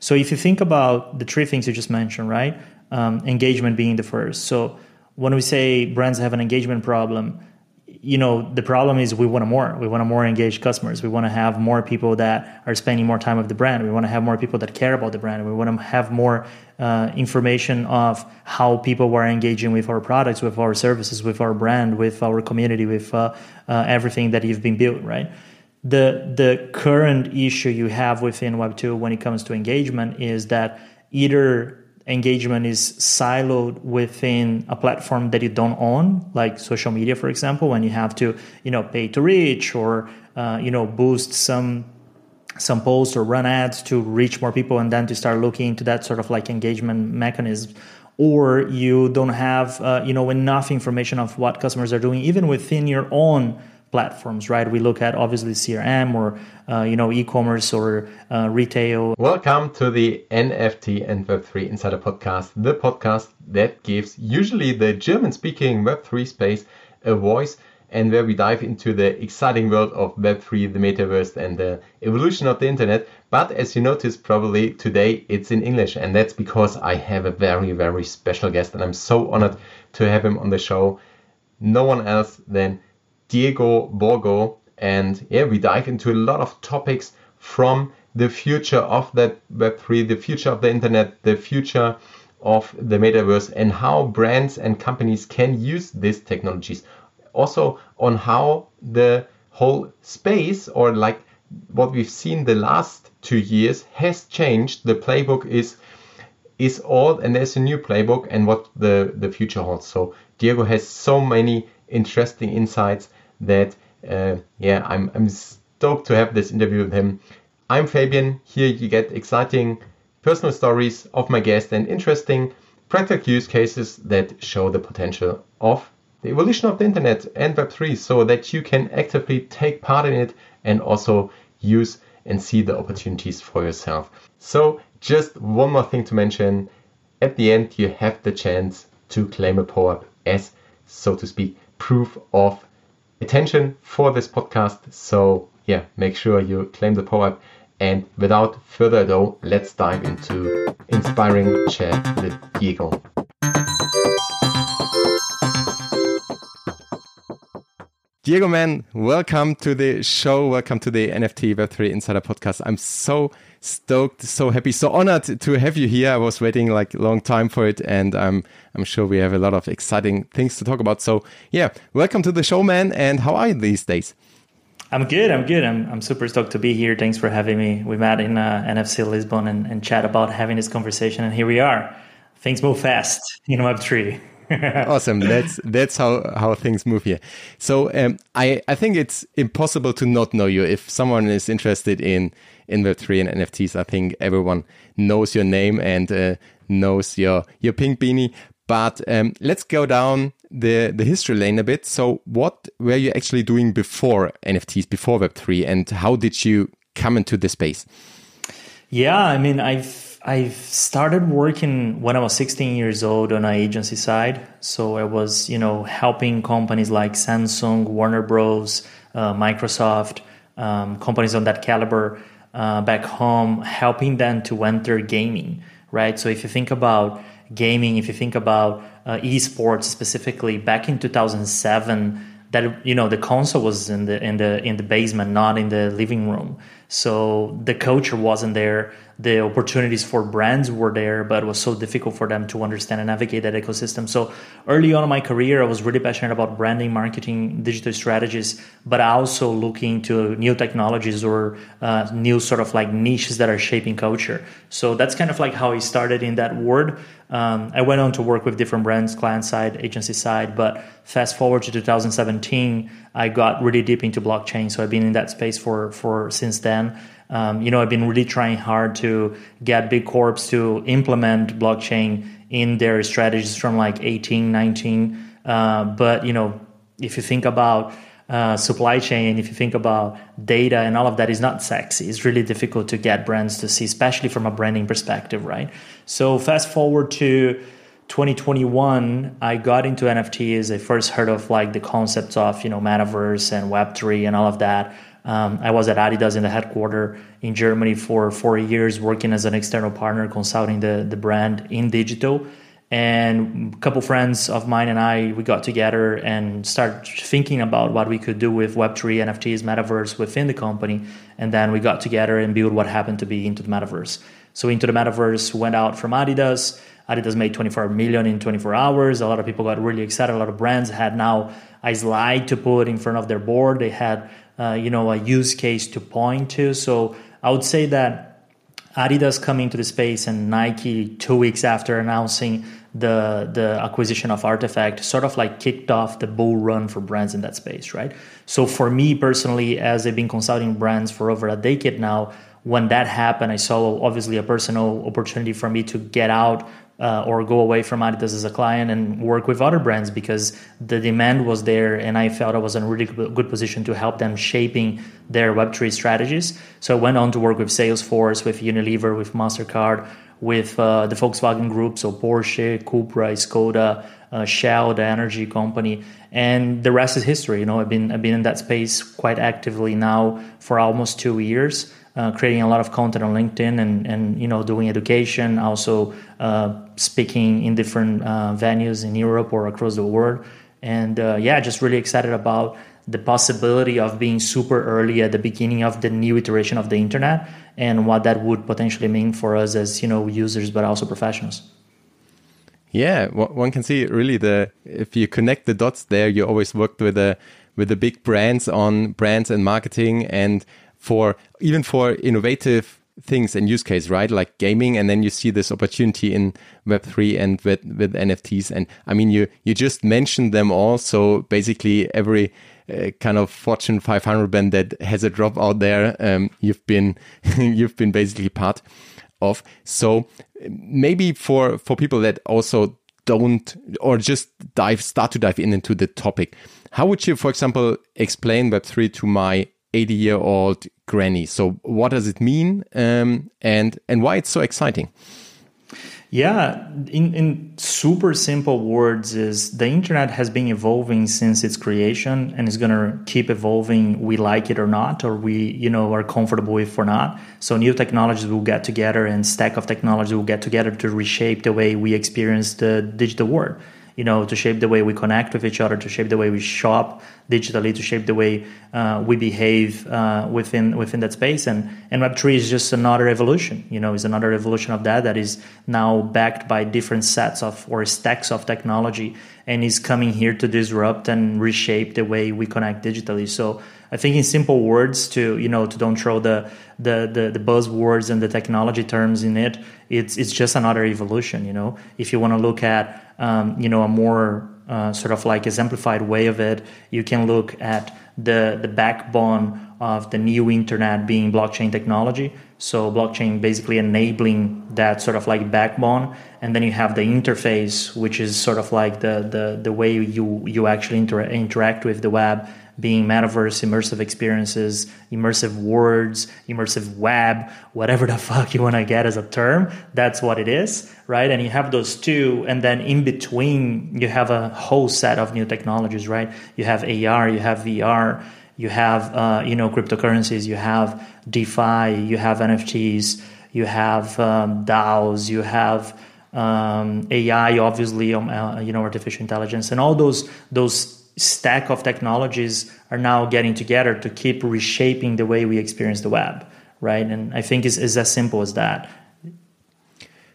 So if you think about the three things you just mentioned, right? Um, engagement being the first. So when we say brands have an engagement problem, you know the problem is we want more. We want more engaged customers. We want to have more people that are spending more time with the brand. We want to have more people that care about the brand. We want to have more uh, information of how people were engaging with our products with our services with our brand with our community with uh, uh, everything that you've been built right the the current issue you have within web2 when it comes to engagement is that either engagement is siloed within a platform that you don't own, like social media, for example, when you have to, you know, pay to reach or, uh, you know, boost some some posts or run ads to reach more people and then to start looking into that sort of like engagement mechanism or you don't have uh, you know enough information of what customers are doing even within your own platforms, right? We look at obviously CRM or uh, you know e-commerce or uh, retail. Welcome to the NFT and Web3 Insider Podcast, the podcast that gives usually the German-speaking Web3 space a voice and where we dive into the exciting world of Web3, the metaverse, and the evolution of the internet. But as you noticed, probably today it's in English, and that's because I have a very, very special guest, and I'm so honored to have him on the show. No one else than Diego Borgo. And yeah, we dive into a lot of topics from the future of that Web3, the future of the internet, the future of the metaverse, and how brands and companies can use these technologies. Also, on how the whole space, or like what we've seen the last two years, has changed. The playbook is is old, and there's a new playbook, and what the the future holds. So Diego has so many interesting insights that uh, yeah, I'm I'm stoked to have this interview with him. I'm Fabian. Here you get exciting personal stories of my guest and interesting practical use cases that show the potential of the evolution of the internet and Web3 so that you can actively take part in it and also use and see the opportunities for yourself. So, just one more thing to mention at the end, you have the chance to claim a POAP as, so to speak, proof of attention for this podcast. So yeah, make sure you claim the POAP. And without further ado, let's dive into inspiring chat with Diego. Diego, man, welcome to the show. Welcome to the NFT Web3 Insider podcast. I'm so stoked, so happy, so honored to have you here. I was waiting like a long time for it, and I'm I'm sure we have a lot of exciting things to talk about. So yeah, welcome to the show, man. And how are you these days? I'm good. I'm good. I'm, I'm super stoked to be here. Thanks for having me. We met in uh, NFC Lisbon and, and chat about having this conversation, and here we are. Things move fast in Web3. awesome. That's that's how how things move here. So um, I I think it's impossible to not know you. If someone is interested in in Web3 and NFTs, I think everyone knows your name and uh, knows your your pink beanie. But um, let's go down the the history lane a bit. So, what were you actually doing before NFTs, before Web3, and how did you come into the space? Yeah, I mean, I've I've started working when I was 16 years old on an agency side. So I was, you know, helping companies like Samsung, Warner Bros, uh, Microsoft, um, companies on that caliber uh, back home, helping them to enter gaming, right? So if you think about gaming, if you think about uh, esports specifically, back in 2007, that you know the console was in the in the in the basement, not in the living room. So the culture wasn't there the opportunities for brands were there, but it was so difficult for them to understand and navigate that ecosystem. So early on in my career, I was really passionate about branding, marketing, digital strategies, but also looking to new technologies or uh, new sort of like niches that are shaping culture. So that's kind of like how I started in that world. Um, I went on to work with different brands, client side, agency side, but fast forward to 2017, I got really deep into blockchain. So I've been in that space for for since then. Um, you know, I've been really trying hard to get big corps to implement blockchain in their strategies from like 18, 19. Uh, but, you know, if you think about uh, supply chain, if you think about data and all of that is not sexy. It's really difficult to get brands to see, especially from a branding perspective, right? So fast forward to 2021, I got into NFTs. I first heard of like the concepts of, you know, metaverse and Web3 and all of that. Um, I was at Adidas in the headquarters in Germany for four years, working as an external partner, consulting the, the brand in digital. And a couple friends of mine and I, we got together and started thinking about what we could do with Web3, NFTs, metaverse within the company. And then we got together and built what happened to be Into the Metaverse. So Into the Metaverse went out from Adidas. Adidas made 24 million in 24 hours. A lot of people got really excited. A lot of brands had now a slide to put in front of their board. They had, uh, you know, a use case to point to. So I would say that Adidas coming to the space and Nike two weeks after announcing the the acquisition of RTFKT sort of like kicked off the bull run for brands in that space, right? So for me personally, as I've been consulting brands for over a decade now, when that happened, I saw obviously a personal opportunity for me to get out uh, or go away from Adidas as a client and work with other brands because the demand was there and I felt I was in a really good position to help them shaping their Web3 strategies. So I went on to work with Salesforce, with Unilever, with MasterCard, with uh, the Volkswagen Group, so Porsche, Cupra, Skoda, uh, Shell, the energy company, and the rest is history. You know, I've been I've been in that space quite actively now for almost two years, uh, creating a lot of content on LinkedIn and and you know doing education, also uh, speaking in different uh, venues in Europe or across the world, and uh, yeah, just really excited about the possibility of being super early at the beginning of the new iteration of the internet and what that would potentially mean for us as you know users but also professionals. Yeah one can see really the if you connect the dots there you always worked with the with the big brands on brands and marketing and for even for innovative things and use case right like gaming and then you see this opportunity in web3 and with, with nfts and i mean you you just mentioned them all so basically every uh, kind of Fortune 500 band that has a drop out there. Um, you've been you've been basically part of. So maybe for for people that also don't or just dive start to dive in into the topic, how would you, for example, explain Web three to my 80 year old granny? So what does it mean, um, and and why it's so exciting? Yeah, in, in super simple words, is the internet has been evolving since its creation and is gonna keep evolving. We like it or not, or we you know are comfortable with or not. So new technologies will get together, and stack of technology will get together to reshape the way we experience the digital world you know, to shape the way we connect with each other, to shape the way we shop digitally, to shape the way uh, we behave uh, within within that space. And and Web three is just another evolution. You know, is another evolution of that that is now backed by different sets of or stacks of technology, and is coming here to disrupt and reshape the way we connect digitally. So I think in simple words to you know to don't throw the the the, the buzzwords and the technology terms in it. It's it's just another evolution. You know, if you want to look at um, you know a more uh, sort of like exemplified way of it, you can look at the the backbone of the new internet being blockchain technology. So blockchain basically enabling that sort of like backbone, and then you have the interface, which is sort of like the the the way you you actually inter- interact with the web being metaverse, immersive experiences, immersive words, immersive web, whatever the fuck you want to get as a term, that's what it is, right? And you have those two, and then in between, you have a whole set of new technologies, right? You have AR, you have VR, you have uh, you know cryptocurrencies, you have DeFi, you have NFTs, you have um, DAOs, you have um, AI, obviously, um, uh, you know, artificial intelligence, and all those those stack of technologies are now getting together to keep reshaping the way we experience the web, right? And I think it's, it's as simple as that.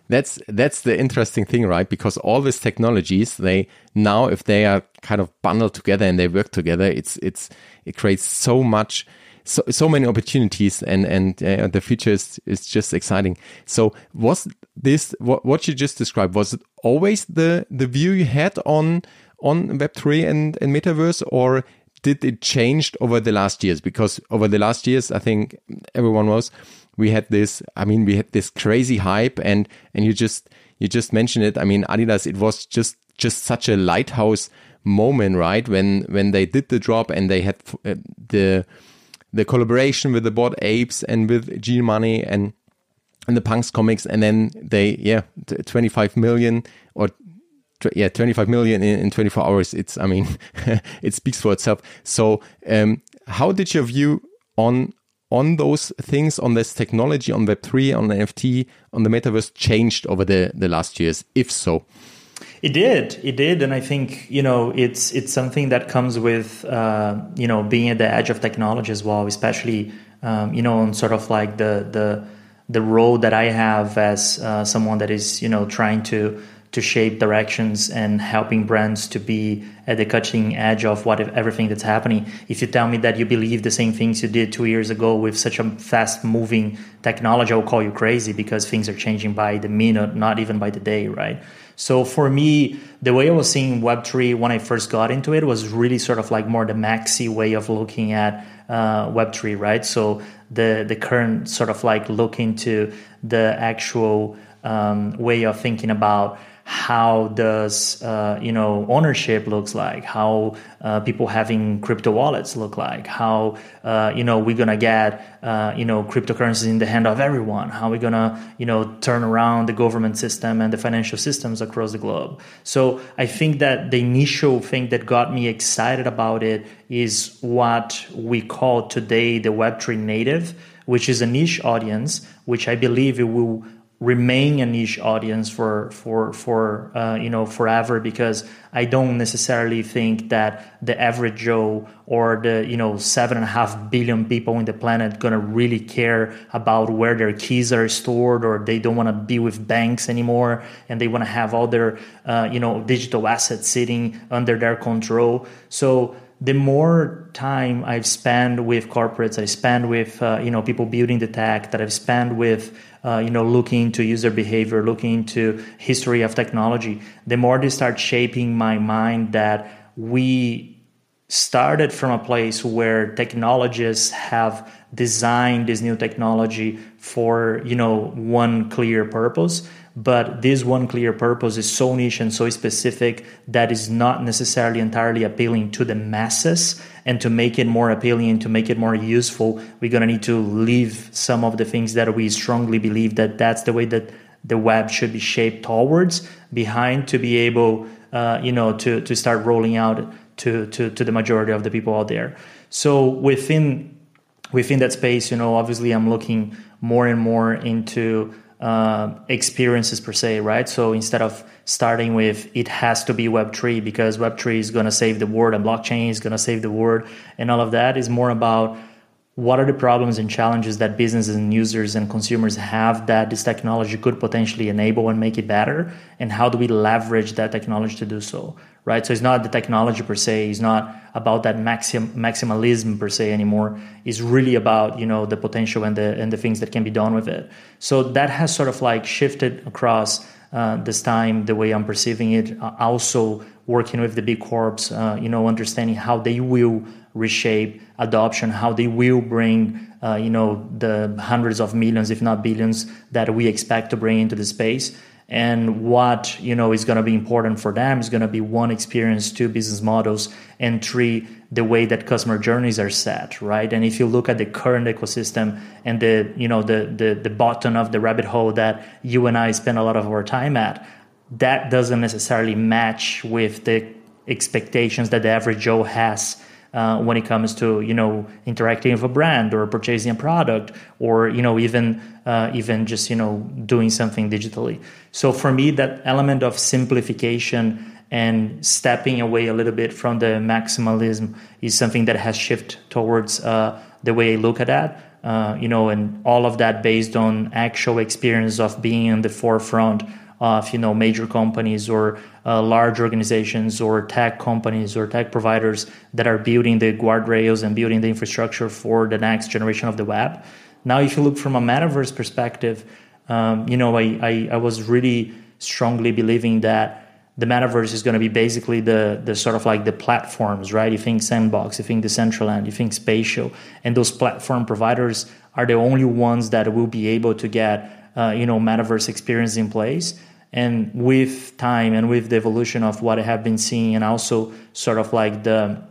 That's that's the interesting thing, right? Because all these technologies, they now, if they are kind of bundled together and they work together, it's it's it creates so much so so many opportunities and and uh, the future is, is just exciting so was this what, what you just described was it always the the view you had on on Web3 and, and Metaverse, or did it change over the last years? Because over the last years, I think everyone was, we had this, I mean, we had this crazy hype and, and you just, you just mentioned it. I mean, Adidas, it was just, just such a lighthouse moment, right? When, when they did the drop and they had uh, the, the collaboration with the Bored Apes and with gmoney and, and the Punks comics. And then they, yeah, 25 million or yeah 25 million in, in 24 hours it's i mean it speaks for itself so um, how did your view on on those things, on this technology, on Web3, on NFT, on the metaverse changed over the, the last years? If so, it did, it did, and I think you know it's it's something that comes with uh, you know being at the edge of technology as well, especially um, you know on sort of like the the the role that I have as uh, someone that is you know trying to to shape directions and helping brands to be at the cutting edge of what if, everything that's happening. If you tell me that you believe the same things you did two years ago with such a fast moving technology, I will call you crazy because things are changing by the minute, not even by the day, right? So for me, the way I was seeing Web3 when I first got into it was really sort of like more the maxi way of looking at uh, Web3, right? So the the current sort of like look into the actual um, way of thinking about how does uh, you know ownership looks like? How uh, people having crypto wallets look like? How uh, you know we're gonna get uh, you know cryptocurrencies in the hand of everyone? How we're gonna you know turn around the government system and the financial systems across the globe? So i think that the initial thing that got me excited about it is what we call today the web3 native which is a niche audience which i believe it will remain a niche audience for for for uh, you know forever because I don't necessarily think that the average Joe or the you know seven and a half billion people in the planet gonna really care about where their keys are stored or they don't want to be with banks anymore and they want to have all their uh, you know digital assets sitting under their control. So the more time I've spent with corporates, I spend with uh, you know people building the tech that I've spent with uh, you know, looking into user behavior, looking into history of technology, the more they start shaping my mind that we started from a place where technologists have designed this new technology for you know one clear purpose but this one clear purpose is so niche and so specific that is not necessarily entirely appealing to the masses. And to make it more appealing to make it more useful we're going to need to leave some of the things that we strongly believe that that's the way that the web should be shaped towards behind to be able uh, you know to to start rolling out to, to to the majority of the people out there. So within within that space you know obviously i'm looking more and more into uh, experiences per se, right? So instead of starting with it has to be Web3 because Web3 is going to save the world and blockchain is going to save the world and all of that is more about what are the problems and challenges that businesses and users and consumers have that this technology could potentially enable and make it better and how do we leverage that technology to do so right? So it's not the technology per se. It's not about that maxim, maximalism per se anymore. It's really about you know the potential and the and the things that can be done with it. So that has sort of like shifted across uh, this time the way I'm perceiving it. Uh, also working with the big corps, uh, you know, understanding how they will reshape adoption, how they will bring uh, you know the hundreds of millions, if not billions, that we expect to bring into the space and what you know is going to be important for them is going to be one experience two business models and three the way that customer journeys are set right? And if you look at the current ecosystem and the you know the the, the bottom of the rabbit hole that you and i spend a lot of our time at that doesn't necessarily match with the expectations that the average joe has uh, when it comes to you know interacting with a brand or purchasing a product or you know even uh, even just you know doing something digitally. So for me, that element of simplification and stepping away a little bit from the maximalism is something that has shifted towards uh, the way I look at that. Uh, you know, and all of that based on actual experience of being in the forefront of you know major companies or uh, large organizations or tech companies or tech providers that are building the guardrails and building the infrastructure for the next generation of the web. Now, if you look from a metaverse perspective, um, you know, I, I, I was really strongly believing that the metaverse is going to be basically the the sort of like the platforms, right? You think Sandbox, you think Decentraland, you think Spatial, and those platform providers are the only ones that will be able to get uh, you know metaverse experience in place. And with time and with the evolution of what I have been seeing, and also sort of like the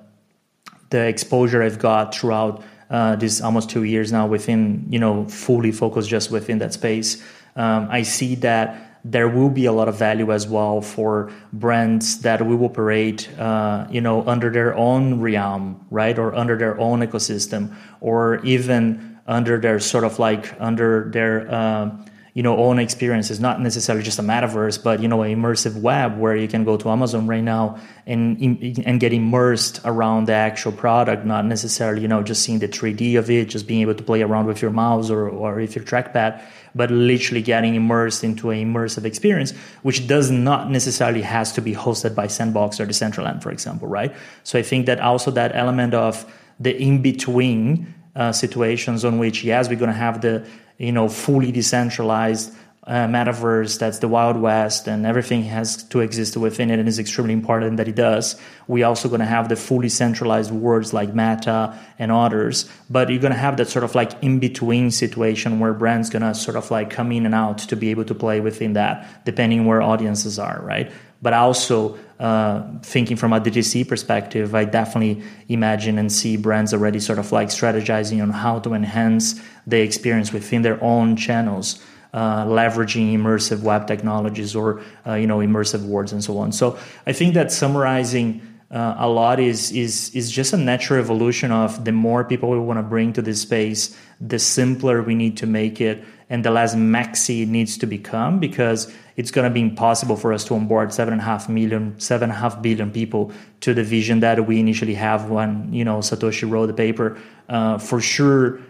the exposure I've got throughout uh, this almost two years now within you know fully focused just within that space, um, I see that there will be a lot of value as well for brands that will operate, uh, you know, under their own realm, right, or under their own ecosystem, or even under their sort of like under their uh, you know own experiences not necessarily just a metaverse but you know an immersive web where you can go to amazon right now and and get immersed around the actual product not necessarily you know just seeing the 3d of it just being able to play around with your mouse or or if your trackpad but literally getting immersed into an immersive experience which does not necessarily has to be hosted by sandbox or decentraland for example right? So i think that also that element of the in between uh, situations on which yes we're going to have the you know fully decentralized uh, metaverse that's the wild west and everything has to exist within it and it's extremely important that it does. We also going to have the fully centralized words like meta and others but you're going to have that sort of like in between situation where brands going to sort of like come in and out to be able to play within that depending where audiences are right? But also uh, thinking from a DTC perspective, I definitely imagine and see brands already sort of like strategizing on how to enhance the experience within their own channels. Uh, leveraging immersive web technologies or uh, you know immersive words and so on. So I think that summarizing uh, a lot is is is just a natural evolution of the more people we want to bring to this space, the simpler we need to make it, and the less maxi it needs to become because it's going to be impossible for us to onboard seven and a half million, seven and a half billion people to the vision that we initially have when you know Satoshi wrote the paper. Uh, for sure,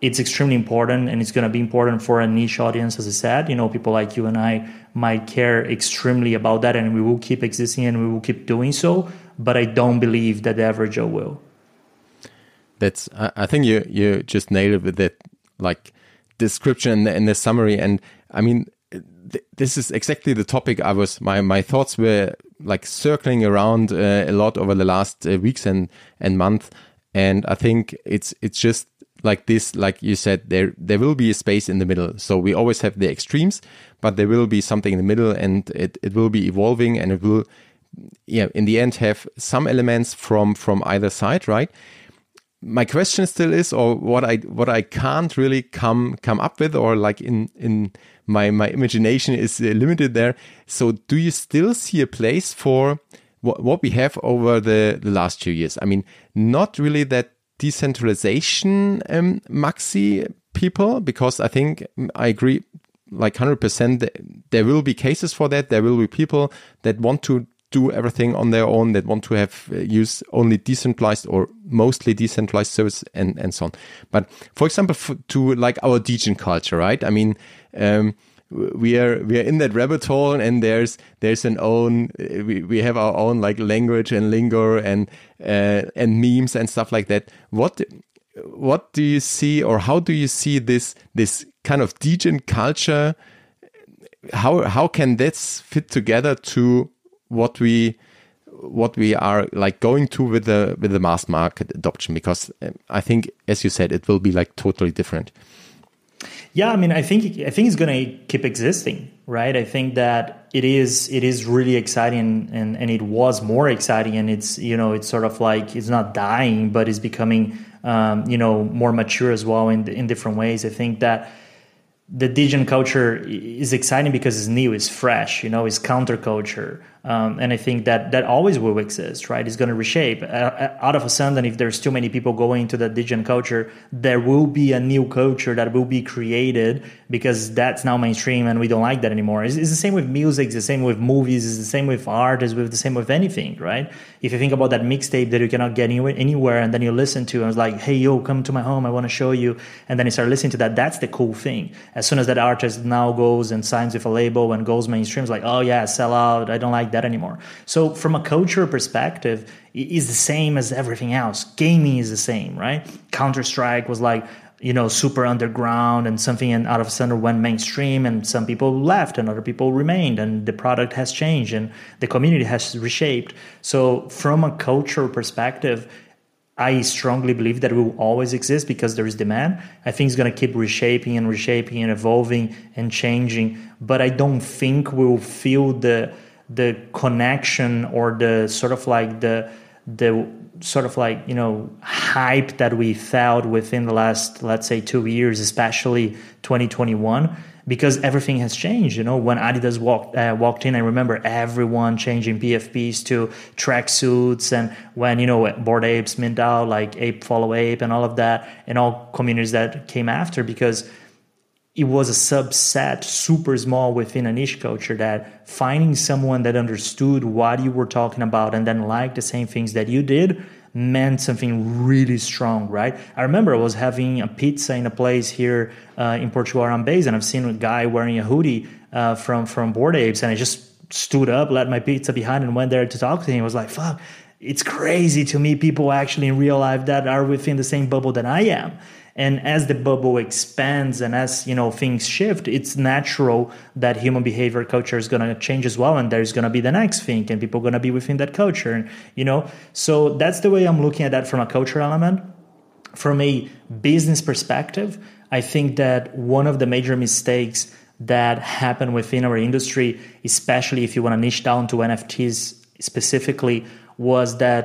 it's extremely important, and it's going to be important for a niche audience. As I said, you know, people like you and I might care extremely about that, and we will keep existing and we will keep doing so. But I don't believe that the average Joe will. That's. I think you you just nailed it with that, like description and the summary. And I mean, this is exactly the topic I was my my thoughts were like circling around uh, a lot over the last uh, weeks and and month. And I think it's it's just like this like you said there there will be a space in the middle. So we always have the extremes but there will be something in the middle and it it will be evolving and it will yeah in the end have some elements from from either side right my question still is or what I what I can't really come come up with or like in in my my imagination is uh, limited there. So, do you still see a place for what, what we have over the, the last few years? I mean, not really that decentralization um, maxi people, because I think mm, I agree like 100% there will be cases for that. There will be people that want to do everything on their own, that want to have uh, use only decentralized or mostly decentralized service and, and so on. But for example, to like our degen culture, right? I mean, um, we are we are in that rabbit hole and there's there's an own we, we have our own like language and lingo and uh, and memes and stuff like that what what do you see or how do you see this this kind of degen culture how how can this fit together to what we what we are like going to with the with the mass market adoption because uh, i think as you said it will be like totally different yeah, I mean, I think I think it's going to keep existing, right? I think that it is it is really exciting, and and it was more exciting, and it's you know it's sort of like it's not dying, but it's becoming um, you know more mature as well in in different ways. I think that the Degen culture is exciting because it's new, it's fresh, you know, it's counterculture. Um, and I think that that always will exist, right? It's going to reshape. Uh, uh, out of a sudden, if there's too many people going into the Degen culture, there will be a new culture that will be created because that's now mainstream and we don't like that anymore. It's, it's the same with music, it's the same with movies, it's the same with art, it's with the same with anything, right? If you think about that mixtape that you cannot get anywhere, anywhere and then you listen to and it's like, hey, yo, come to my home, I want to show you. And then you start listening to that, that's the cool thing. As soon as that artist now goes and signs with a label and goes mainstream, it's like, oh yeah, sell out, I don't like like that anymore. So from a culture perspective, it is the same as everything else. Gaming is the same, right? Counter Strike was like you know super underground and something and out of center went mainstream and some people left and other people remained and the product has changed and the community has reshaped so from a cultural perspective I strongly believe that it will always exist because there is demand. I think it's going to keep reshaping and reshaping and evolving and changing, but I don't think we'll feel the the connection or the sort of like the the sort of like you know hype that we felt within the last let's say two years especially 2021 because everything has changed. You know, when Adidas walked uh, walked in, I remember everyone changing PFPs to tracksuits, and when you know Bored Apes mint out like Ape Follow Ape and all of that, and all communities that came after because it was a subset, super small within a niche culture that finding someone that understood what you were talking about and then liked the same things that you did meant something really strong, right? I remember I was having a pizza in a place here uh, in Portugal I'm based, and I've seen a guy wearing a hoodie uh, from from Bored Apes, and I just stood up, let my pizza behind, and went there to talk to him. I was like, "Fuck." It's crazy to me people actually in real life that are within the same bubble that I am and as the bubble expands and as you know things shift it's natural that human behavior culture is going to change as well and there's going to be the next thing and people are going to be within that culture and you know? So that's the way i'm looking at that from a culture element. From a business perspective i think that one of the major mistakes that happen within our industry especially if you want to niche down to nfts specifically was that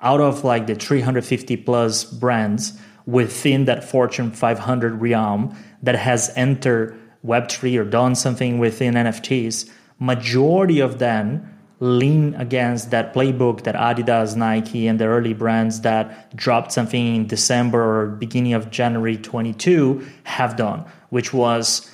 out of like the 350 plus brands within that Fortune 500 realm that has entered Web3 or done something within NFTs, majority of them lean against that playbook that Adidas, Nike, and the early brands that dropped something in December or beginning of January 22 have done, which was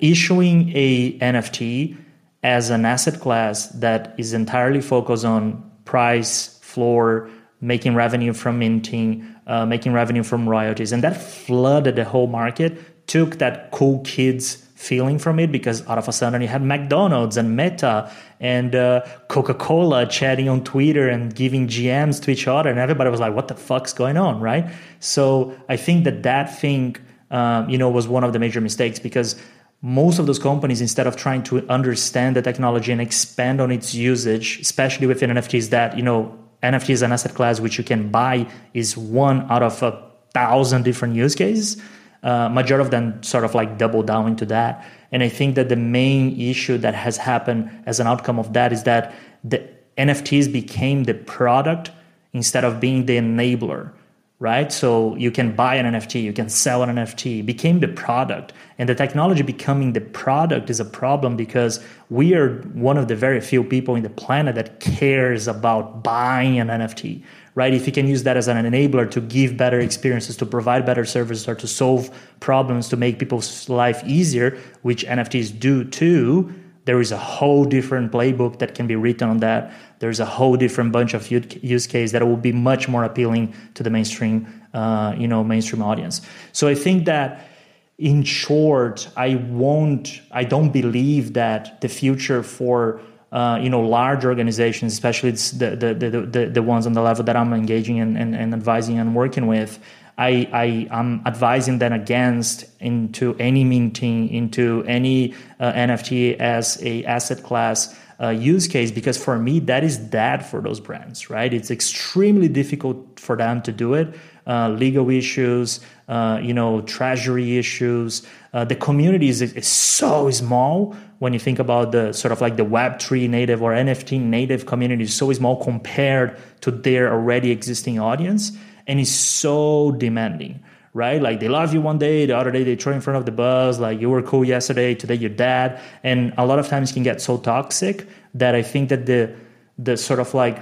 issuing a NFT as an asset class that is entirely focused on price, floor, making revenue from minting, uh, making revenue from royalties. And that flooded the whole market, took that cool kids feeling from it because out of a sudden you had McDonald's and Meta and uh, Coca Cola chatting on Twitter and giving GMs to each other. And everybody was like, what the fuck's going on, right? So I think that that thing, um, you know, was one of the major mistakes because most of those companies, instead of trying to understand the technology and expand on its usage, especially within NFTs that, you know, NFT is an asset class which you can buy is one out of a thousand different use cases. Uh, majority of them sort of like double down into that. And I think that the main issue that has happened as an outcome of that is that the NFTs became the product instead of being the enabler right? So you can buy an NFT, you can sell an NFT, became the product. And the technology becoming the product is a problem because we are one of the very few people in the planet that cares about buying an NFT, right? If you can use that as an enabler to give better experiences, to provide better services, or to solve problems, to make people's life easier, which NFTs do too, there is a whole different playbook that can be written on that. There's a whole different bunch of use case that will be much more appealing to the mainstream, uh, you know, mainstream audience. So I think that, in short, I won't, I don't believe that the future for uh, you know large organizations, especially the, the the, the the ones on the level that I'm engaging and, and, and advising and working with, I, I am advising them against into any minting, into any uh, NFT as a asset class uh, use case because for me that is dead for those brands, right? It's extremely difficult for them to do it. Uh, legal issues, uh, you know, treasury issues. Uh, the community is, is so small when you think about the sort of like the Web3 native or NFT native community is so small compared to their already existing audience and it's so demanding right? Like they love you one day, the other day they throw in front of the bus, like you were cool yesterday, today you're dead. And a lot of times can get so toxic that I think that the the sort of like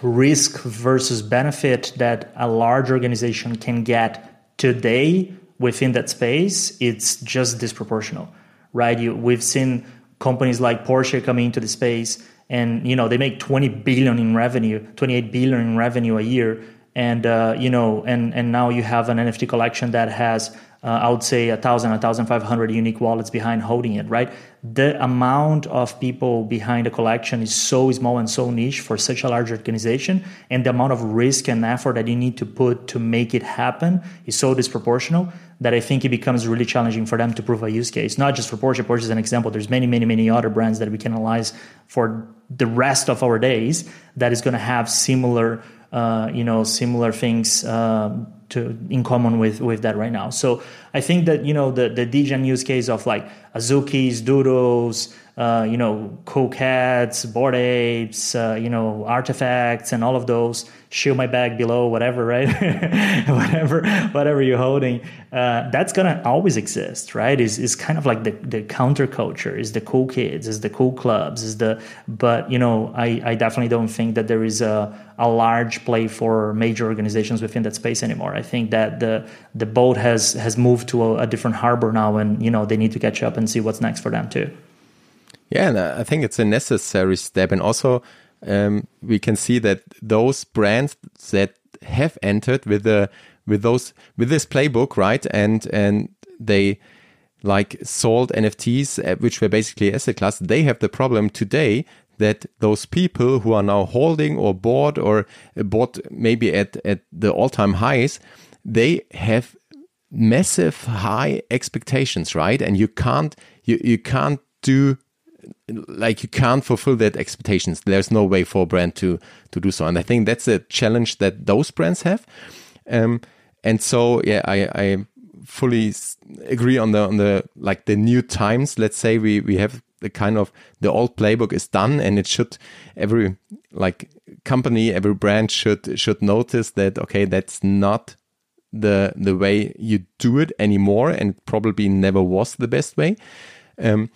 risk versus benefit that a large organization can get today within that space, it's just disproportional, right? You we've seen companies like Porsche coming into the space and you know they make 20 billion in revenue 28 billion in revenue a year and uh, you know and and now you have an nft collection that has uh, i would say a thousand a thousand five hundred unique wallets behind holding it right? The amount of people behind the collection is so small and so niche for such a large organization and the amount of risk and effort that you need to put to make it happen is so disproportional that i think it becomes really challenging for them to prove a use case. Not just for porsche. Porsche is an example. There's many many many other brands that we can analyze for the rest of our days that is going to have similar uh, you know, similar things uh, to in common with with that right now. So I think that you know the the degen use case of like Azukis, Doodles, uh, you know, Cool Cats, Bored Apes, uh, you know, artifacts, and all of those. Shield my bag below, whatever, right? whatever, whatever you're holding. Uh, that's gonna always exist, right? Is is kind of like the the counterculture. Is the cool kids, is the cool clubs, is the. But you know, I I definitely don't think that there is a a large play for major organizations within that space anymore. I think that the the boat has has moved to a, a different harbor now, and you know they need to catch up and see what's next for them too. Yeah, and I think it's a necessary step. And also, um, we can see that those brands that have entered with the with those with this playbook, right, and and they like sold NFTs, uh, which were basically asset class. They have the problem today that those people who are now holding or bought or bought maybe at at the all time highs, they have massive high expectations, right? And you can't you you can't do like you can't fulfill that expectations. There's no way for a brand to to do so, and I think that's a challenge that those brands have. Um, and so, yeah, I, I fully agree on the on the like the new times. Let's say we we have the kind of the old playbook is done, and it should every like company, every brand should should notice that okay, that's not the the way you do it anymore, and probably never was the best way. Um,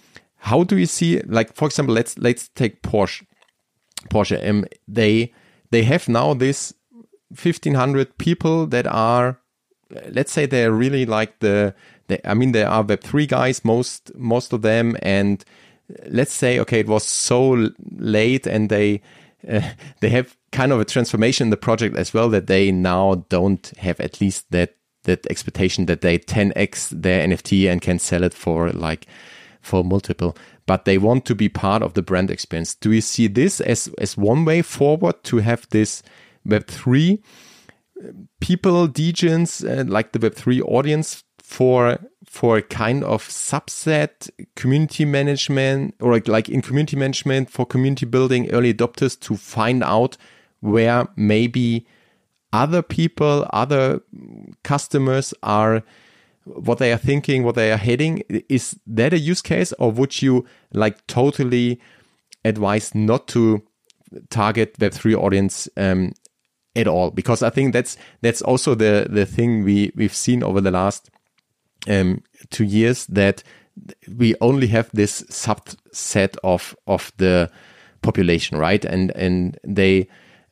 how do you see like for example let's let's take Porsche. Porsche um, they they have now this 1500 people that are let's say they're really like the they, I mean they are web3 guys most most of them and let's say okay it was so late and they uh, they have kind of a transformation in the project as well that they now don't have at least that that expectation that they 10x their NFT and can sell it for like for multiple, but they want to be part of the brand experience. Do you see this as, as one way forward to have this Web3 people, degens, uh, like the Web3 audience for for a kind of subset community management or like, like in community management for community building early adopters to find out where maybe other people other customers are what they are thinking, what they are heading. Is that a use case, or would you like totally advise not to target Web3 audience um, at all? Because I think that's that's also the the thing we we've seen over the last um, two years that we only have this subset of of the population, right? And and they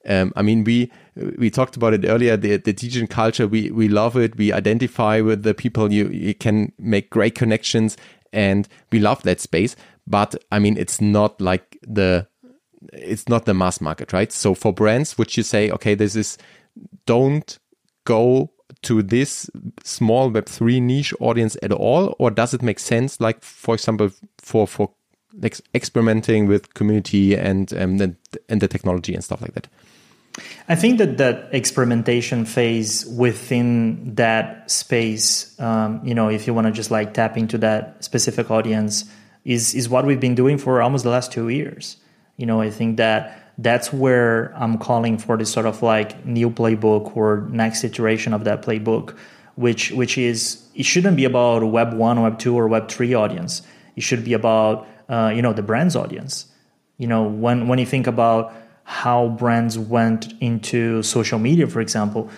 um, I mean, we we talked about it earlier. The the culture, we we love it. We identify with the people. You you can make great connections, and we love that space. But I mean, it's not like the it's not the mass market, right? So for brands, would you say, okay, this is don't go to this small Web three niche audience at all, or does it make sense? Like for example, for for like experimenting with community and um, and, and the technology and stuff like that. I think that that experimentation phase within that space, um, you know, if you want to just like tap into that specific audience, is is what we've been doing for almost the last two years. You know, I think that that's where I'm calling for this sort of like new playbook or next iteration of that playbook, which which is it shouldn't be about Web one, Web two, or Web three audience. It should be about uh, you know the brand's audience. You know, when when you think about how brands went into social media, for example,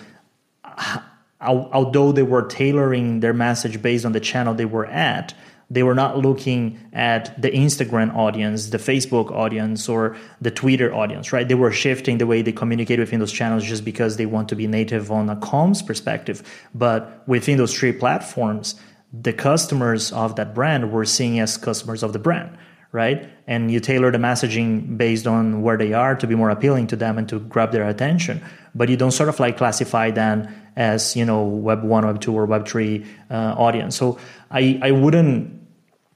although they were tailoring their message based on the channel they were at, they were not looking at the Instagram audience, the Facebook audience, or the Twitter audience, right? They were shifting the way they communicate within those channels just because they want to be native on a comms perspective. But within those three platforms, the customers of that brand were seen as customers of the brand right? And you tailor the messaging based on where they are to be more appealing to them and to grab their attention. But you don't sort of like classify them as you know Web one, Web two, or Web three uh, audience. So I I wouldn't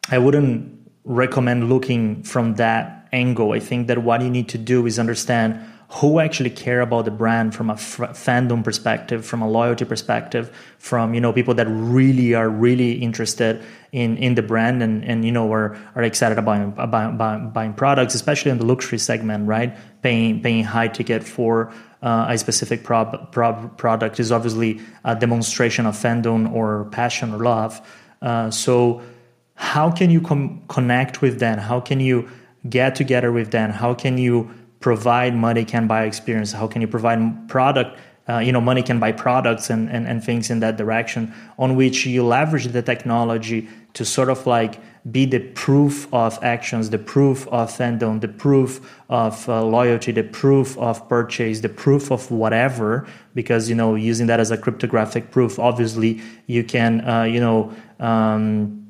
I wouldn't recommend looking from that angle. I think that what you need to do is understand who actually care about the brand from a f- fandom perspective, from a loyalty perspective, from you know people that really are really interested in in the brand and and you know are are excited about buying, buying, buying products, especially in the luxury segment, right? Paying paying high ticket for uh, a specific prob- prob- product is obviously a demonstration of fandom or passion or love. Uh, so, how can you com- connect with them? How can you get together with them? How can you provide money can buy experience? How can you provide product? Uh, you know, money can buy products and, and, and things in that direction on which you leverage the technology to sort of like be the proof of actions, the proof of fandom, the proof of uh, loyalty, the proof of purchase, the proof of whatever. Because you know, using that as a cryptographic proof, obviously you can, uh, you know. Um,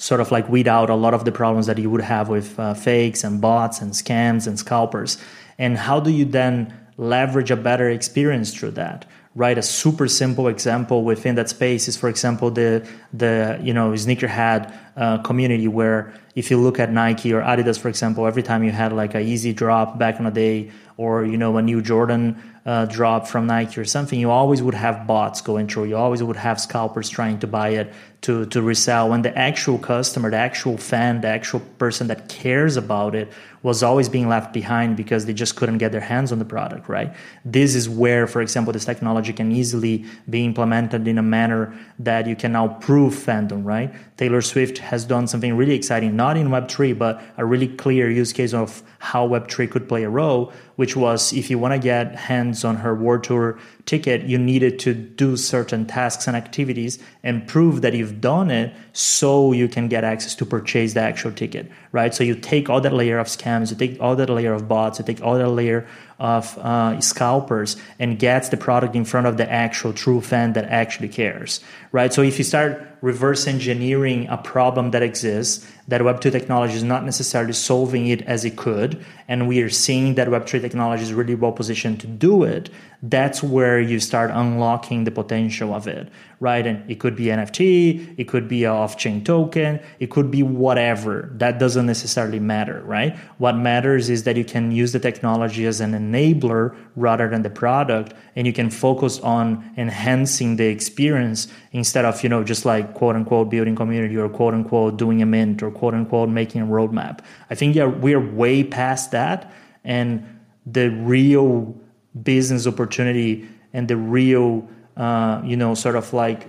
sort of like weed out a lot of the problems that you would have with uh, fakes and bots and scams and scalpers. And how do you then leverage a better experience through that? right a super simple example within that space is for example the the you know sneakerhead uh, community where if you look at nike or adidas for example every time you had like a Yeezy drop back in the day or you know a new jordan uh, drop from nike or something you always would have bots going through you always would have scalpers trying to buy it to to resell when the actual customer the actual fan the actual person that cares about it was always being left behind because they just couldn't get their hands on the product, right? This is where, for example, this technology can easily be implemented in a manner that you can now prove fandom, right? Taylor Swift has done something really exciting, not in Web3, but a really clear use case of how Web3 could play a role, which was if you want to get hands on her World Tour ticket, you needed to do certain tasks and activities and prove that you've done it so you can get access to purchase the actual ticket, right? So you take all that layer of scams, you take all that layer of bots, you take all that layer of uh, scalpers and gets the product in front of the actual true fan that actually cares, right? So if you start reverse engineering a problem that exists, that Web2 technology is not necessarily solving it as it could, and we are seeing that Web3 technology is really well positioned to do it, that's where you start unlocking the potential of it, right? And it could be NFT, it could be off chain token, it could be whatever. That doesn't necessarily matter, right? What matters is that you can use the technology as an enabler rather than the product, and you can focus on enhancing the experience instead of, you know, just like quote unquote building community or quote unquote doing a mint or quote unquote making a roadmap. I think yeah, we're way past that. And the real business opportunity and the real uh, you know sort of like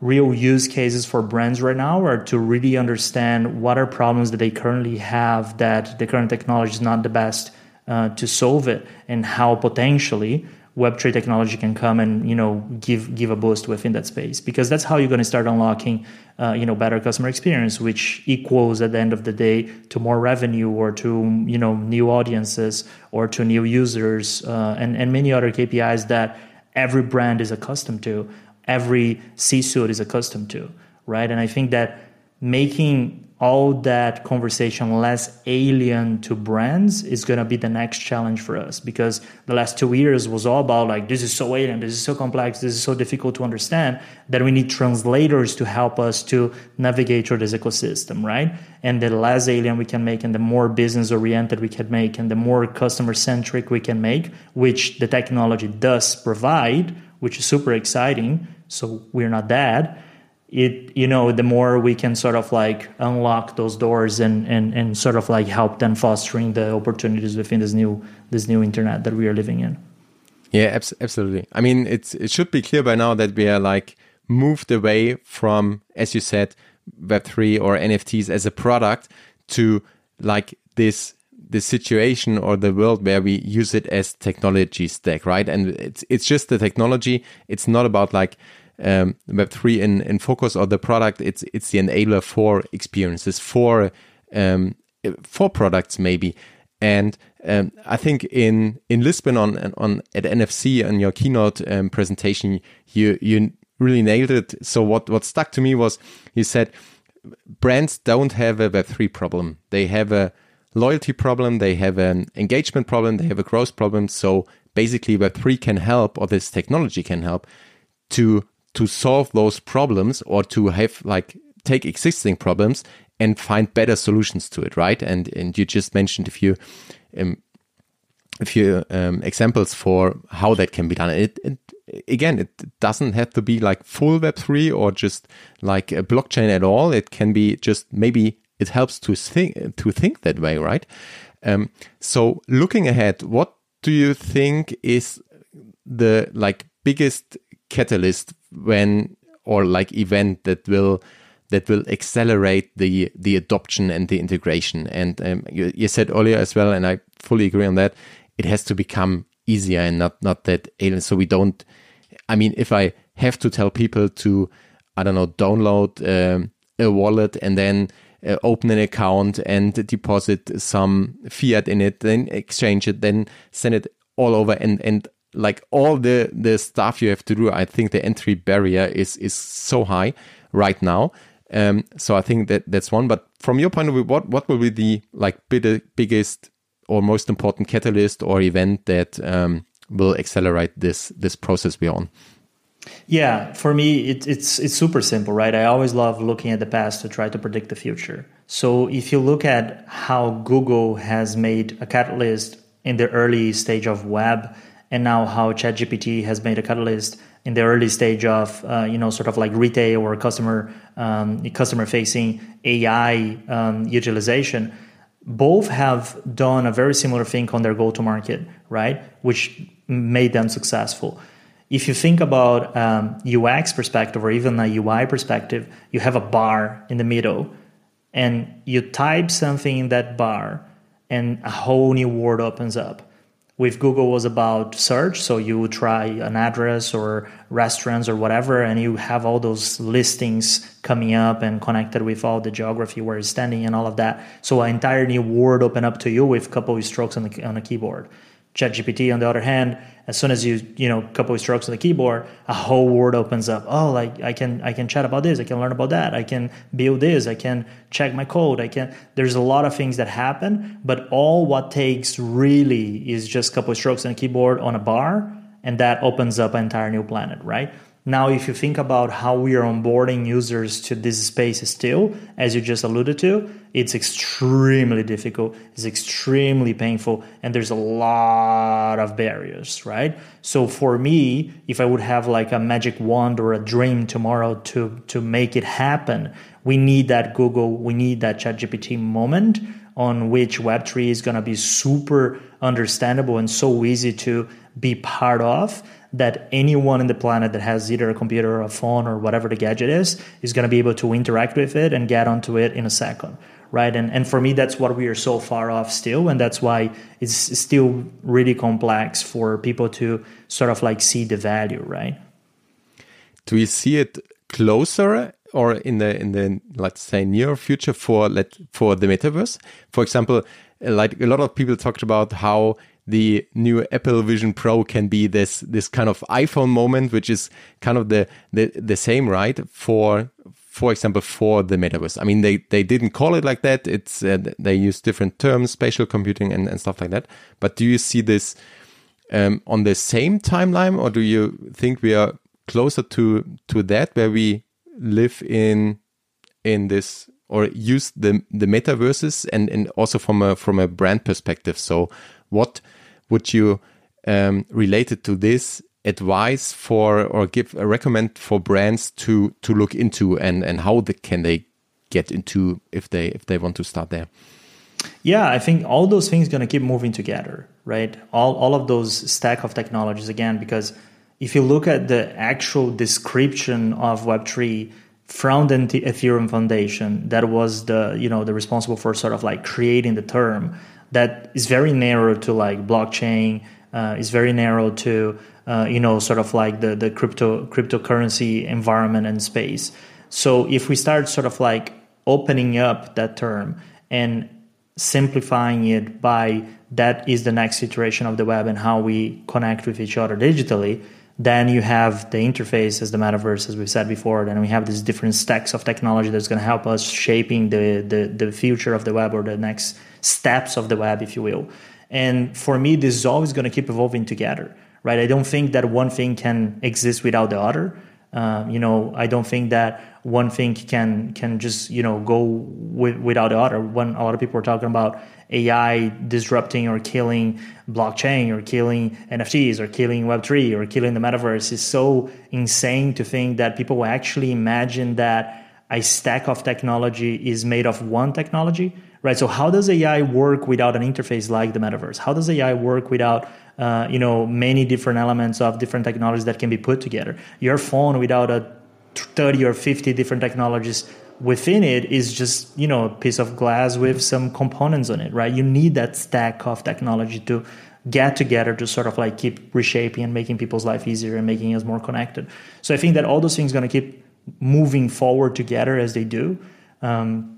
real use cases for brands right now are to really understand what are problems that they currently have that the current technology is not the best uh, to solve it and how potentially web3 technology can come and you know give give a boost within that space because that's how you're going to start unlocking uh, you know better customer experience which equals at the end of the day to more revenue or to you know new audiences or to new users uh, and and many other KPIs that every brand is accustomed to every C-suite is accustomed to right? And I think that making all that conversation less alien to brands is going to be the next challenge for us because the last two years was all about like this is so alien this is so complex this is so difficult to understand that we need translators to help us to navigate through this ecosystem right? And the less alien we can make and the more business oriented we can make and the more customer centric we can make which the technology does provide which is super exciting. So we're not dead it you know the more we can sort of like unlock those doors and and and sort of like help them fostering the opportunities within this new this new internet that we are living in. Yeah absolutely. I mean it's it should be clear by now that we are like moved away from as you said web3 or nfts as a product to like this the situation or the world where we use it as technology stack right? And it's it's just the technology. It's not about like um, Web3 in, in focus or the product, it's it's the enabler for experiences, for um, for products maybe. And um, I think in in Lisbon on on at NFC on your keynote um, presentation, you you really nailed it. So what what stuck to me was you said brands don't have a Web3 problem; they have a loyalty problem, they have an engagement problem, they have a growth problem. So basically, Web3 can help, or this technology can help to to solve those problems or to have like take existing problems and find better solutions to it, right? And and you just mentioned a few um, a few um, examples for how that can be done. It, it, again, it doesn't have to be like full Web three or just like a blockchain at all. It can be just maybe it helps to think to think that way, right? Um, so looking ahead, what do you think is the like biggest catalyst when or like event that will that will accelerate the the adoption and the integration. And um, you, you, said earlier as well, and I fully agree on that. It has to become easier and not not that alien. So we don't. I mean, if I have to tell people to, I don't know, download um, a wallet and then uh, open an account and deposit some fiat in it, then exchange it, then send it all over, and and like all the the stuff you have to do. I think the entry barrier is is so high right now um, so I think that that's one. But from your point of view, what what will be the like biggest or most important catalyst or event that um, will accelerate this this process we're on? Yeah, for me, it, it's it's super simple, right? I always love looking at the past to try to predict the future. So if you look at how Google has made a catalyst in the early stage of web, and now how ChatGPT has made a catalyst in the early stage of uh, you know sort of like retail or customer um, customer facing AI um, utilization, both have done a very similar thing on their go to market, right? Which made them successful. If you think about um, UX perspective or even a UI perspective, you have a bar in the middle, and you type something in that bar, and a whole new world opens up with Google was about search. So you would try an address or restaurants or whatever, and you have all those listings coming up and connected with all the geography where you're standing and all of that. So an entire new world open up to you with a couple of strokes on the on a keyboard. ChatGPT, on the other hand, as soon as you you know a couple of strokes on the keyboard, a whole world opens up. Oh, like I can I can chat about this, I can learn about that, I can build this, I can check my code, I can. There's a lot of things that happen, but all what takes really is just a couple of strokes on a keyboard on a bar, and that opens up an entire new planet, right? Now, if you think about how we are onboarding users to this space still, as you just alluded to, it's extremely difficult, it's extremely painful, and there's a lot of barriers, right? So for me, if I would have like a magic wand or a dream tomorrow to to make it happen, we need that Google, we need that ChatGPT moment on which Web3 is to be super understandable and so easy to be part of that anyone in the planet that has either a computer or a phone or whatever the gadget is is going to be able to interact with it and get onto it in a second right? And and for me that's what we are so far off still and that's why it's still really complex for people to sort of like see the value right? Do we see it closer or in the in the let's say near future for let for the metaverse? For example like a lot of people talked about how the new Apple Vision Pro can be this this kind of iPhone moment, which is kind of the the, the same, right? For for example, for the metaverse. I mean, they they didn't call it like that. It's uh, they use different terms, spatial computing and, and stuff like that. But do you see this um, on the same timeline, or do you think we are closer to to that, where we live in in this or use the the metaverses and and also from a from a brand perspective? So what would you um, related to this advise for or give a recommend for brands to to look into and and how the, can they get into if they if they want to start there? Yeah i think all those things going to keep moving together right? All all of those stack of technologies again because if you look at the actual description of web3 from the ethereum foundation that was the you know the responsible for sort of like creating the term that is very narrow to like blockchain, uh, is very narrow to uh, you know sort of like the the crypto cryptocurrency environment and space. So if we start sort of like opening up that term and simplifying it by that is the next iteration of the web and how we connect with each other digitally then you have the interface as the metaverse as we've said before then we have these different stacks of technology that's going to help us shaping the, the the future of the web or the next steps of the web, if you will. And for me, this is always going to keep evolving together, right? I don't think that one thing can exist without the other. Uh, you know, I don't think that one thing can can just you know go with, without the other. When a lot of people are talking about AI disrupting or killing blockchain or killing NFTs or killing Web three or killing the metaverse, is so insane to think that people will actually imagine that a stack of technology is made of one technology right? So how does AI work without an interface like the metaverse? How does AI work without uh, you know many different elements of different technologies that can be put together. Your phone without a 30 or 50 different technologies within it is just you know a piece of glass with some components on it right you need that stack of technology to get together to sort of like keep reshaping and making people's life easier and making us more connected so i think that all those things are going to keep moving forward together as they do um,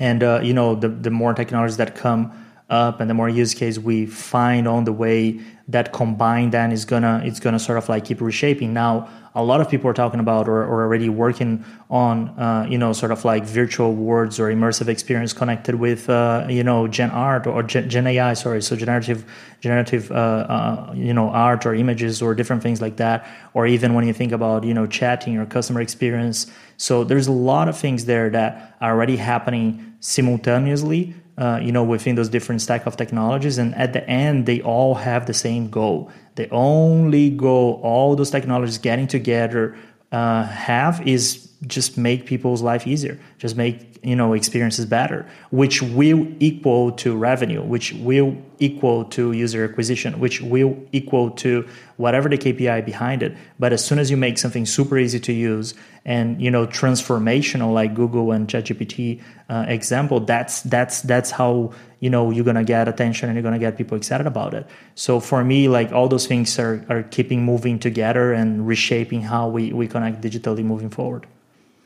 and uh, you know the, the more technologies that come up and the more use case we find on the way that combined then is gonna it's gonna sort of like keep reshaping. Now a lot of people are talking about or, or already working on uh, you know sort of like virtual worlds or immersive experience connected with uh, you know gen art or gen, gen, ai sorry. So generative generative uh, uh, you know art or images or different things like that. Or even when you think about you know chatting or customer experience. So there's a lot of things there that are already happening simultaneously uh, you know within those different stack of technologies and at the end they all have the same goal. The only goal all those technologies getting together uh, have is just make people's life easier. Just make you know experiences better which will equal to revenue which will equal to user acquisition which will equal to whatever the kpi behind it. But as soon as you make something super easy to use and you know transformational like google and chatgpt uh, example that's that's that's how you know you're gonna get attention and you're gonna get people excited about it. So for me like all those things are, are keeping moving together and reshaping how we, we connect digitally moving forward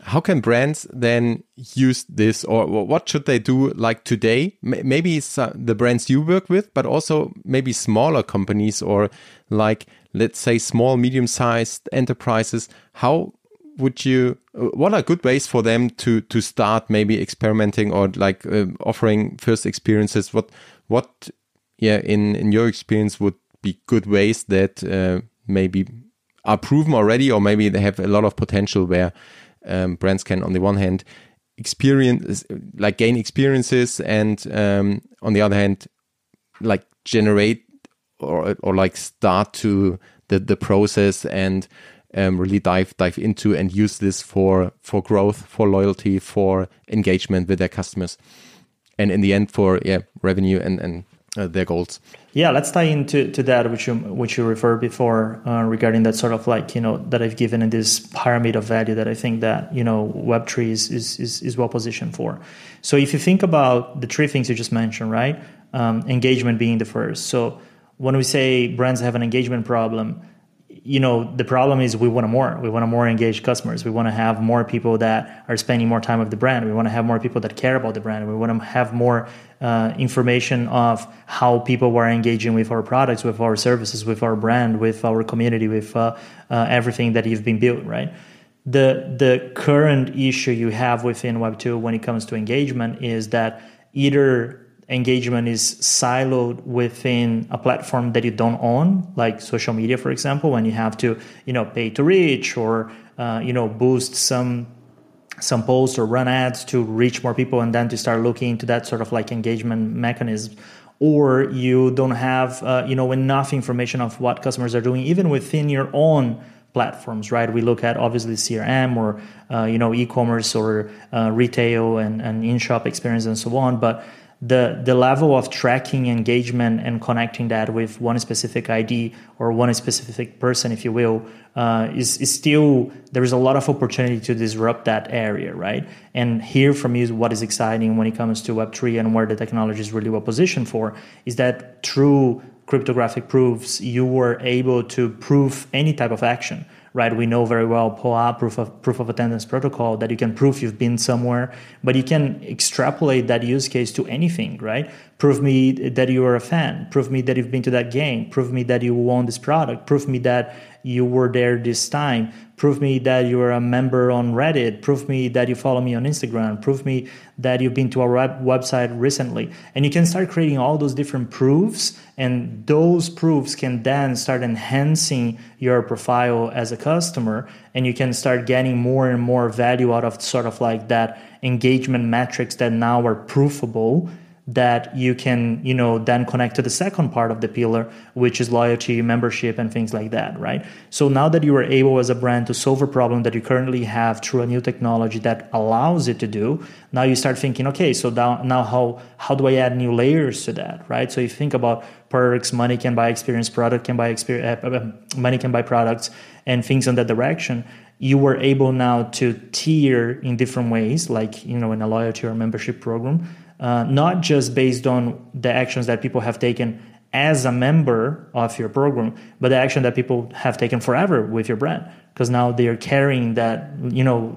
how can brands then use this? Or what should they do like today? Maybe the brands you work with but also maybe smaller companies or like let's say small medium sized enterprises. How would you what are good ways for them to to start maybe experimenting or like uh, offering first experiences? What what yeah in in your experience would be good ways that uh, maybe are proven already or maybe they have a lot of potential where um, brands can, on the one hand, experience like gain experiences, and um, on the other hand, like generate or or like start to the the process and um, really dive dive into and use this for for growth, for loyalty, for engagement with their customers, and in the end for yeah revenue and and uh, their goals. Yeah, let's tie into to that which you which you referred before uh, regarding that sort of like you know that I've given in this pyramid of value that I think that you know Web three is, is is is well positioned for. So if you think about the three things you just mentioned, right? Um, engagement being the first. So when we say brands have an engagement problem, you know the problem is we want more. We want more engaged customers. We want to have more people that are spending more time with the brand. We want to have more people that care about the brand. We want to have more uh, information of how people were engaging with our products with our services with our brand with our community with uh, uh, everything that you've been built right? The the current issue you have within web 2 when it comes to engagement is that either engagement is siloed within a platform that you don't own, like social media, for example, when you have to, you know, pay to reach or, uh, you know, boost some some posts or run ads to reach more people and then to start looking into that sort of like engagement mechanism. Or you don't have uh, you know enough information of what customers are doing even within your own platforms right? We look at obviously crm or uh, you know e-commerce or uh, retail and, and in-shop experience and so on but the the level of tracking engagement and connecting that with one specific ID or one specific person, if you will, uh, is is still there is a lot of opportunity to disrupt that area, right? And here from you, what is exciting when it comes to Web three and where the technology is really well positioned for is that through cryptographic proofs, you were able to prove any type of action right? We know very well POAP, proof of proof of attendance protocol, that you can prove you've been somewhere, but you can extrapolate that use case to anything, right? Prove me that you are a fan. Prove me that you've been to that game. Prove me that you won this product. Prove me that you were there this time. Prove me that you're a member on Reddit. Prove me that you follow me on Instagram. Prove me that you've been to our web- website recently. And you can start creating all those different proofs, and those proofs can then start enhancing your profile as a customer. And you can start getting more and more value out of sort of like that engagement metrics that now are proofable that you can you know then connect to the second part of the pillar which is loyalty membership and things like that right? So now that you are able as a brand to solve a problem that you currently have through a new technology that allows it to do now you start thinking okay so now, now how how do i add new layers to that right? So you think about perks money can buy experience product can buy experience uh, uh, money can buy products and things in that direction. You were able now to tier in different ways like you know in a loyalty or membership program uh, not just based on the actions that people have taken as a member of your program, but the action that people have taken forever with your brand, because now they are carrying that you know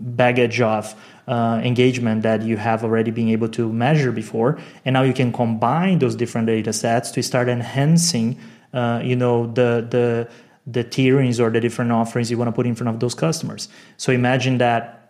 baggage of uh, engagement that you have already been able to measure before, and now you can combine those different data sets to start enhancing, uh, you know, the the the tierings or the different offerings you want to put in front of those customers. So imagine that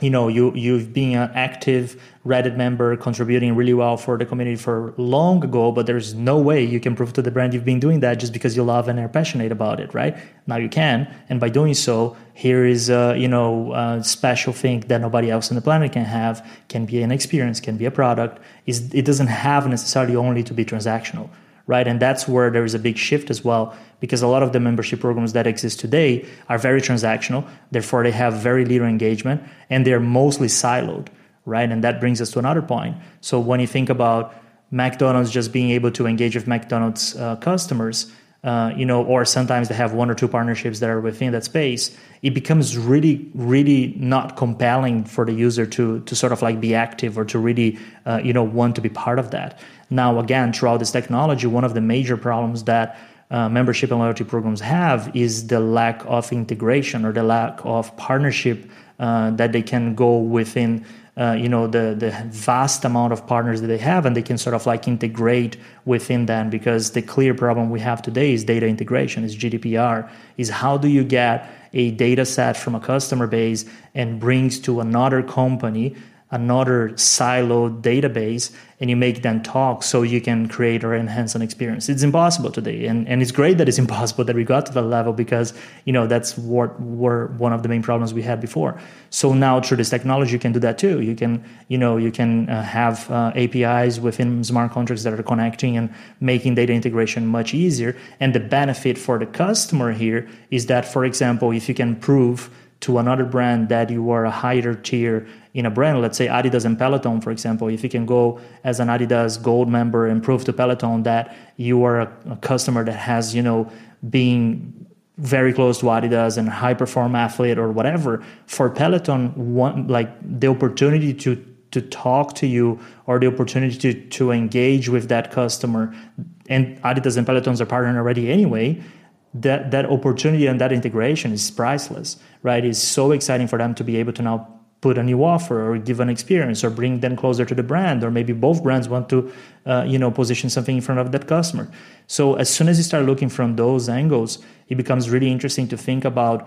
you know you you've been an active reddit member contributing really well for the community for long ago but there's no way you can prove to the brand you've been doing that just because you love and are passionate about it right? Now you can and by doing so here is a you know a special thing that nobody else on the planet can have can be an experience can be a product. Is it doesn't have necessarily only to be transactional right? And that's where there is a big shift as well, because a lot of the membership programs that exist today are very transactional. Therefore, they have very little engagement and they're mostly siloed, right? And that brings us to another point. So when you think about McDonald's just being able to engage with McDonald's uh, customers, uh, you know, or sometimes they have one or two partnerships that are within that space, it becomes really, really not compelling for the user to to sort of like be active or to really, uh, you know, want to be part of that. Now, again, throughout this technology, one of the major problems that uh, membership and loyalty programs have is the lack of integration or the lack of partnership uh, that they can go within uh, you know the the vast amount of partners that they have and they can sort of like integrate within them because the clear problem we have today is data integration is gdpr is how do you get a data set from a customer base and brings to another company another siloed database and you make them talk so you can create or enhance an experience. It's impossible today. And, and it's great that it's impossible that we got to that level because, you know, that's what were one of the main problems we had before. So now through this technology, you can do that too. You can, you know, you can uh, have uh, APIs within smart contracts that are connecting and making data integration much easier. And the benefit for the customer here is that, for example, if you can prove to another brand that you are a higher tier in a brand, let's say Adidas and Peloton, for example, if you can go as an Adidas Gold member and prove to Peloton that you are a, a customer that has, you know, being very close to Adidas and high perform athlete or whatever, for Peloton, one like the opportunity to to talk to you or the opportunity to to engage with that customer, and Adidas and Peloton's are partnering already anyway. That that opportunity and that integration is priceless, right? It's so exciting for them to be able to now put a new offer or give an experience or bring them closer to the brand or maybe both brands want to uh, you know position something in front of that customer so as soon as you start looking from those angles it becomes really interesting to think about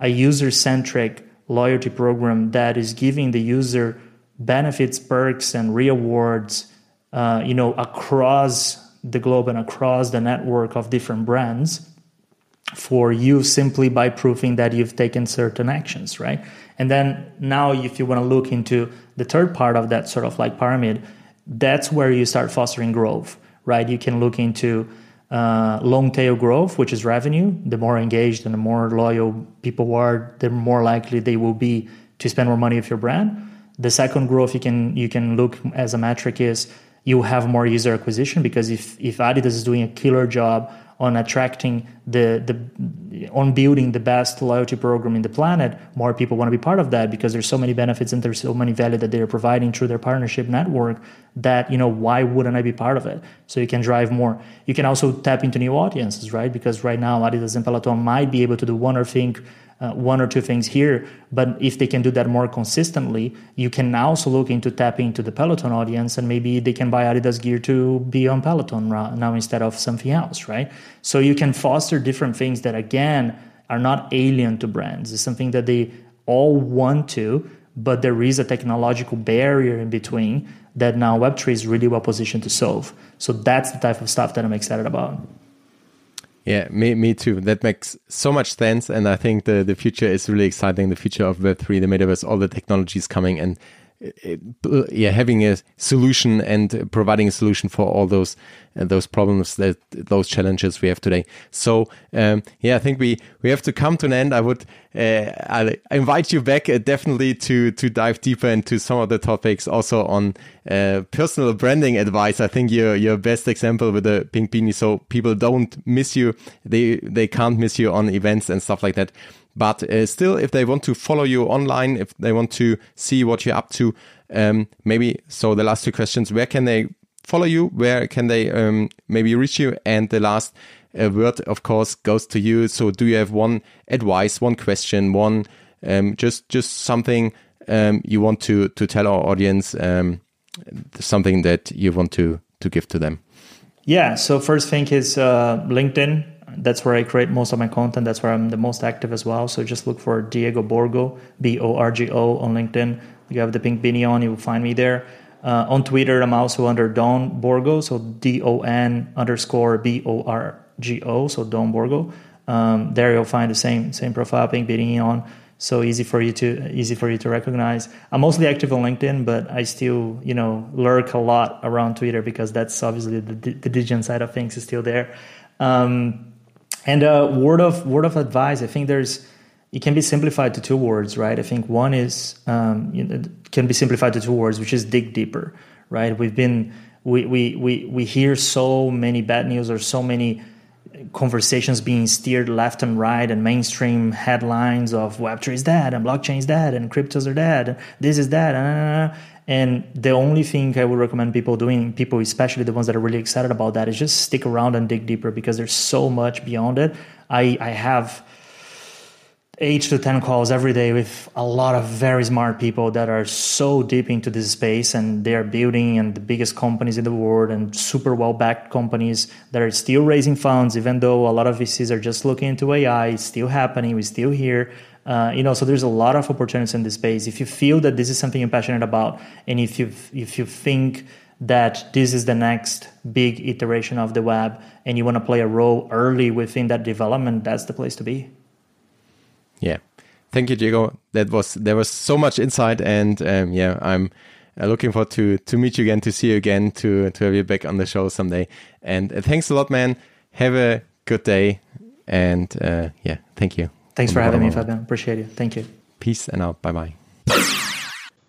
a user centric loyalty program that is giving the user benefits perks and rewards uh, you know across the globe and across the network of different brands for you simply by proving that you've taken certain actions, right? And then now, if you want to look into the third part of that sort of like pyramid, that's where you start fostering growth, right? You can look into uh, long tail growth, which is revenue. The more engaged and the more loyal people are, the more likely they will be to spend more money with your brand. The second growth you can you can look as a metric is you have more user acquisition because if if Adidas is doing a killer job on attracting the the on building the best loyalty program in the planet more people want to be part of that because there's so many benefits and there's so many value that they're providing through their partnership network that you know why wouldn't i be part of it? So you can drive more. You can also tap into new audiences right? Because right now adidas and peloton might be able to do one or thing uh, one or two things here. But if they can do that more consistently, you can also look into tapping into the Peloton audience and maybe they can buy Adidas gear to be on Peloton now instead of something else, right? So you can foster different things that, again, are not alien to brands. It's something that they all want to, but there is a technological barrier in between that now Web3 is really well positioned to solve. So that's the type of stuff that I'm excited about. Yeah, me, me too. That makes so much sense. And I think the, the future is really exciting. The future of Web3, the metaverse, all the technologies coming. And yeah, having a solution and providing a solution for all those uh, those problems that those challenges we have today. So um, yeah, I think we we have to come to an end. I would uh, I invite you back uh, definitely to to dive deeper into some of the topics, also on uh, personal branding advice. I think you're your best example with the pink beanie, so people don't miss you. They they can't miss you on events and stuff like that. But uh, still, if they want to follow you online, if they want to see what you're up to, um, maybe. So the last two questions: Where can they follow you? Where can they um, maybe reach you? And the last uh, word, of course, goes to you. So do you have one advice, one question, one um, just just something um, you want to to tell our audience, um, something that you want to to give to them? Yeah. So first thing is uh, LinkedIn that's where I create most of my content. That's where I'm the most active as well. So just look for Diego Borgo, B O R G O, on LinkedIn. You have the pink beanie on, you will find me there. Uh, on Twitter, I'm also under Don Borgo, so D O N underscore B O R G O, so Don Borgo. Um, there you'll find the same same profile, pink beanie on. So easy for you to easy for you to recognize. I'm mostly active on LinkedIn, but I still you know lurk a lot around Twitter because that's obviously the, the digital side of things is still there. Um, and uh, word of word of advice, I think there's it can be simplified to two words, right? I think one is um, you know, can be simplified to two words, which is dig deeper, right? We've been we we we we hear so many bad news or so many conversations being steered left and right and mainstream headlines of web3 is dead and blockchain is dead and cryptos are dead and this is dead and the only thing I would recommend people doing, people especially the ones that are really excited about that, is just stick around and dig deeper because there's so much beyond it. I, I have eight to 10 calls every day with a lot of very smart people that are so deep into this space and they are building and the biggest companies in the world and super well backed companies that are still raising funds, even though a lot of VCs are just looking into AI, it's still happening, we're still here. Uh, you know, so there's a lot of opportunities in this space. If you feel that this is something you're passionate about, and if you if you think that this is the next big iteration of the web, and you want to play a role early within that development, that's the place to be. Yeah, thank you, Diego. That was there was so much insight, and um, yeah, I'm uh, looking forward to to meet you again, to see you again, to to have you back on the show someday. And uh, thanks a lot, man. Have a good day, and uh, yeah, thank you. Thanks for having me, Fabian. Appreciate it. Thank you. Peace and out. Bye bye.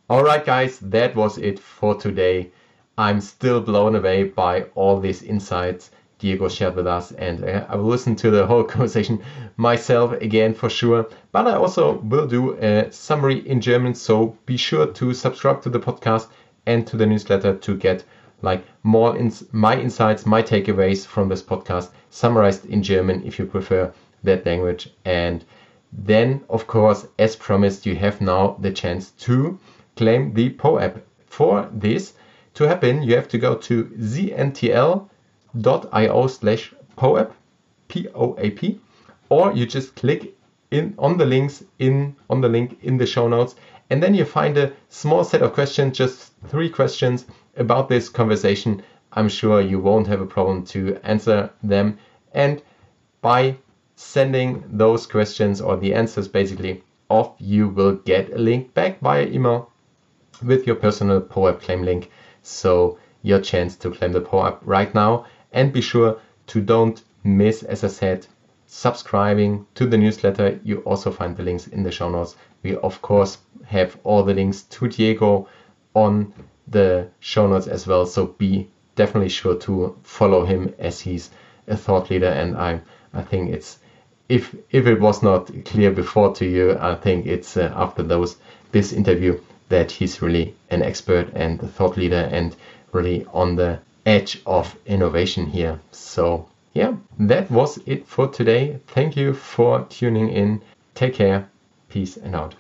All right, guys, that was it for today. I'm still blown away by all these insights Diego shared with us, and uh, I will listen to the whole conversation myself again for sure. But I also will do a summary in German, so be sure to subscribe to the podcast and to the newsletter to get like more ins- my insights, my takeaways from this podcast summarized in German if you prefer that language. And then, of course, as promised, you have now the chance to claim the POAP. For this to happen, you have to go to zntl.io slash POAP, P-O-A-P, or you just click in on the links in on the link in the show notes, and then you find a small set of questions, just three questions about this conversation. I'm sure you won't have a problem to answer them. And by sending those questions or the answers basically off, you will get a link back via email with your personal POAP claim link. So your chance to claim the POAP right now. And be sure to don't miss, as I said, subscribing to the newsletter. You also find the links in the show notes. We of course have all the links to Diego on the show notes as well. So be definitely sure to follow him as he's a thought leader and I I think it's if if it was not clear before to you, I think it's uh, after those this interview that he's really an expert and a thought leader and really on the edge of innovation here. So yeah, that was it for today. Thank you for tuning in. Take care. Peace and out.